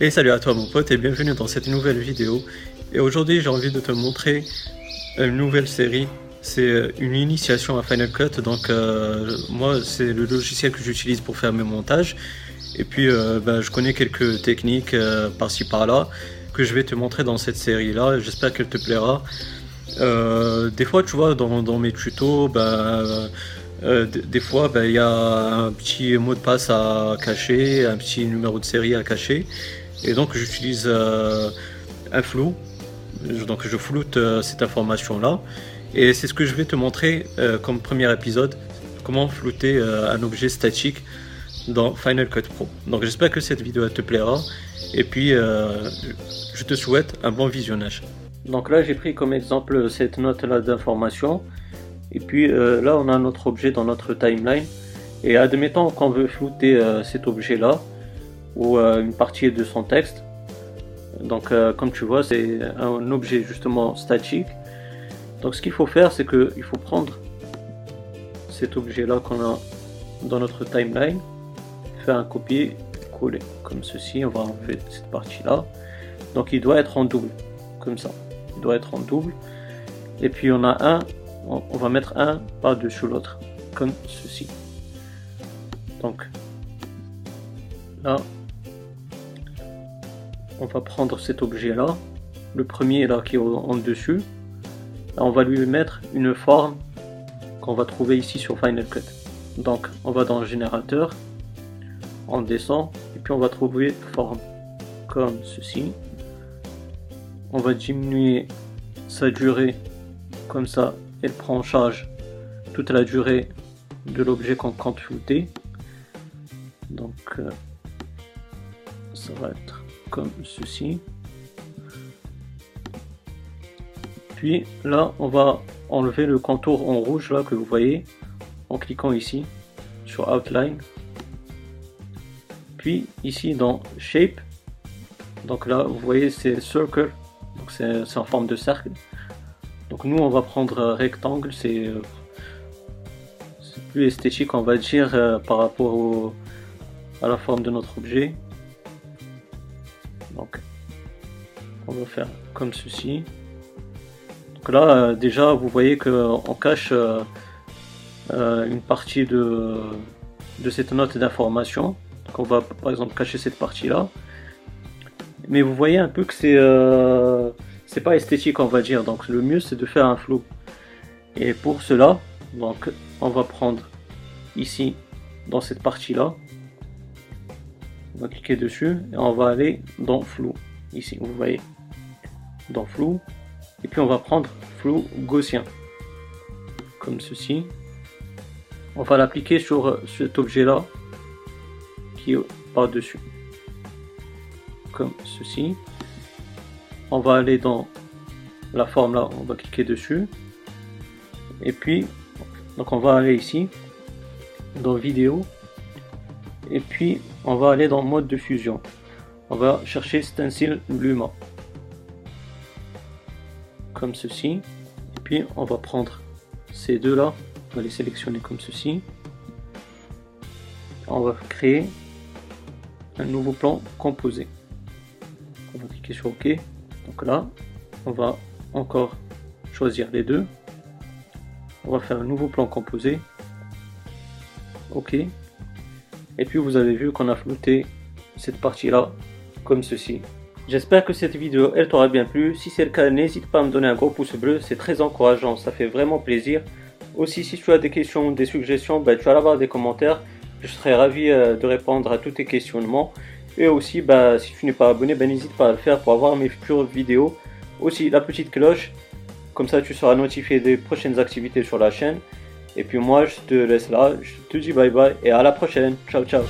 Et salut à toi mon pote et bienvenue dans cette nouvelle vidéo. Et aujourd'hui j'ai envie de te montrer une nouvelle série. C'est euh, une initiation à Final Cut. Donc euh, moi c'est le logiciel que j'utilise pour faire mes montages. Et puis euh, ben, je connais quelques techniques par-ci par-là que je vais te montrer dans cette série là. J'espère qu'elle te plaira. des fois tu vois dans, mes tutos ben, des fois, ben, il y a un petit mot de passe à cacher, un petit numéro de série à cacher. Et donc j'utilise euh, un flou. Donc je floute euh, cette information là. Et c'est ce que je vais te montrer euh, comme premier épisode. Comment flouter un objet statique dans Final Cut Pro. Donc j'espère que cette vidéo te plaira. Et puis je te souhaite un bon visionnage. Donc là j'ai pris comme exemple cette note là d'information. Et puis là on a notre objet dans notre timeline. Et admettons qu'on veut flouter cet objet là ou euh, une partie de son texte. Donc euh, comme tu vois, c'est un objet justement statique. Donc ce qu'il faut faire, c'est qu'il faut prendre cet objet-là qu'on a dans notre timeline, faire un copier-coller comme ceci. On va enlever cette partie-là. Donc il doit être en double, comme ça. Il doit être en double. Et puis on a un, on va mettre un par-dessus l'autre, comme ceci. Donc là, on va prendre cet objet là, le premier là qui est en dessus, on va lui mettre une forme qu'on va trouver ici sur Final Cut. Donc on va dans le générateur, on descend et puis on va trouver forme comme ceci. On va diminuer sa durée comme ça, elle prend en charge toute la durée de l'objet qu'on compte flouter. Donc euh, ça va être comme ceci. Puis là, on va enlever le contour en rouge là que vous voyez en cliquant ici sur Outline. Puis ici dans Shape, donc là vous voyez c'est Circle, donc c'est en forme de cercle. Donc nous on va prendre rectangle, c'est plus esthétique on va dire euh, par rapport à la forme de notre objet. Donc, on va faire comme ceci. Donc là, euh, déjà, vous voyez qu'on cache euh, euh, une partie de, de cette note d'information. Donc on va par exemple cacher cette partie-là. Mais vous voyez un peu que c'est c'est pas esthétique, on va dire. Donc le mieux, c'est de faire un flou. Et pour cela, donc on va prendre ici dans cette partie-là on va cliquer dessus et on va aller dans flou. Ici vous voyez. Dans flou. Et puis on va prendre flou gaussien. Comme ceci. On va l'appliquer sur cet objet là qui est par dessus comme ceci. On va aller dans la forme là on va cliquer dessus. Et puis on va aller ici dans vidéo et puis on va aller dans mode de fusion. On va chercher Stencil Luma. Comme ceci. Et puis on va prendre ces deux là. On va les sélectionner comme ceci. On va créer un nouveau plan composé. On va cliquer sur OK. Donc là, on va encore choisir les deux. On va faire un nouveau plan composé. OK. Et puis vous avez vu qu'on a flouté cette partie-là comme ceci. J'espère que cette vidéo elle t'aura bien plu. Si c'est le cas, n'hésite pas à me donner un gros pouce bleu, c'est très encourageant, ça fait vraiment plaisir. Aussi, si tu as des questions, des suggestions, bah, tu vas avoir des commentaires. Je serai ravi euh, de répondre à tous tes questionnements. Et aussi, bah, si tu n'es pas abonné, bah, n'hésite pas à le faire pour avoir mes futures vidéos. Aussi, la petite cloche, comme ça tu seras notifié des prochaines activités sur la chaîne. Et puis moi, je te laisse là. Je te dis bye bye et à la prochaine. Ciao, ciao.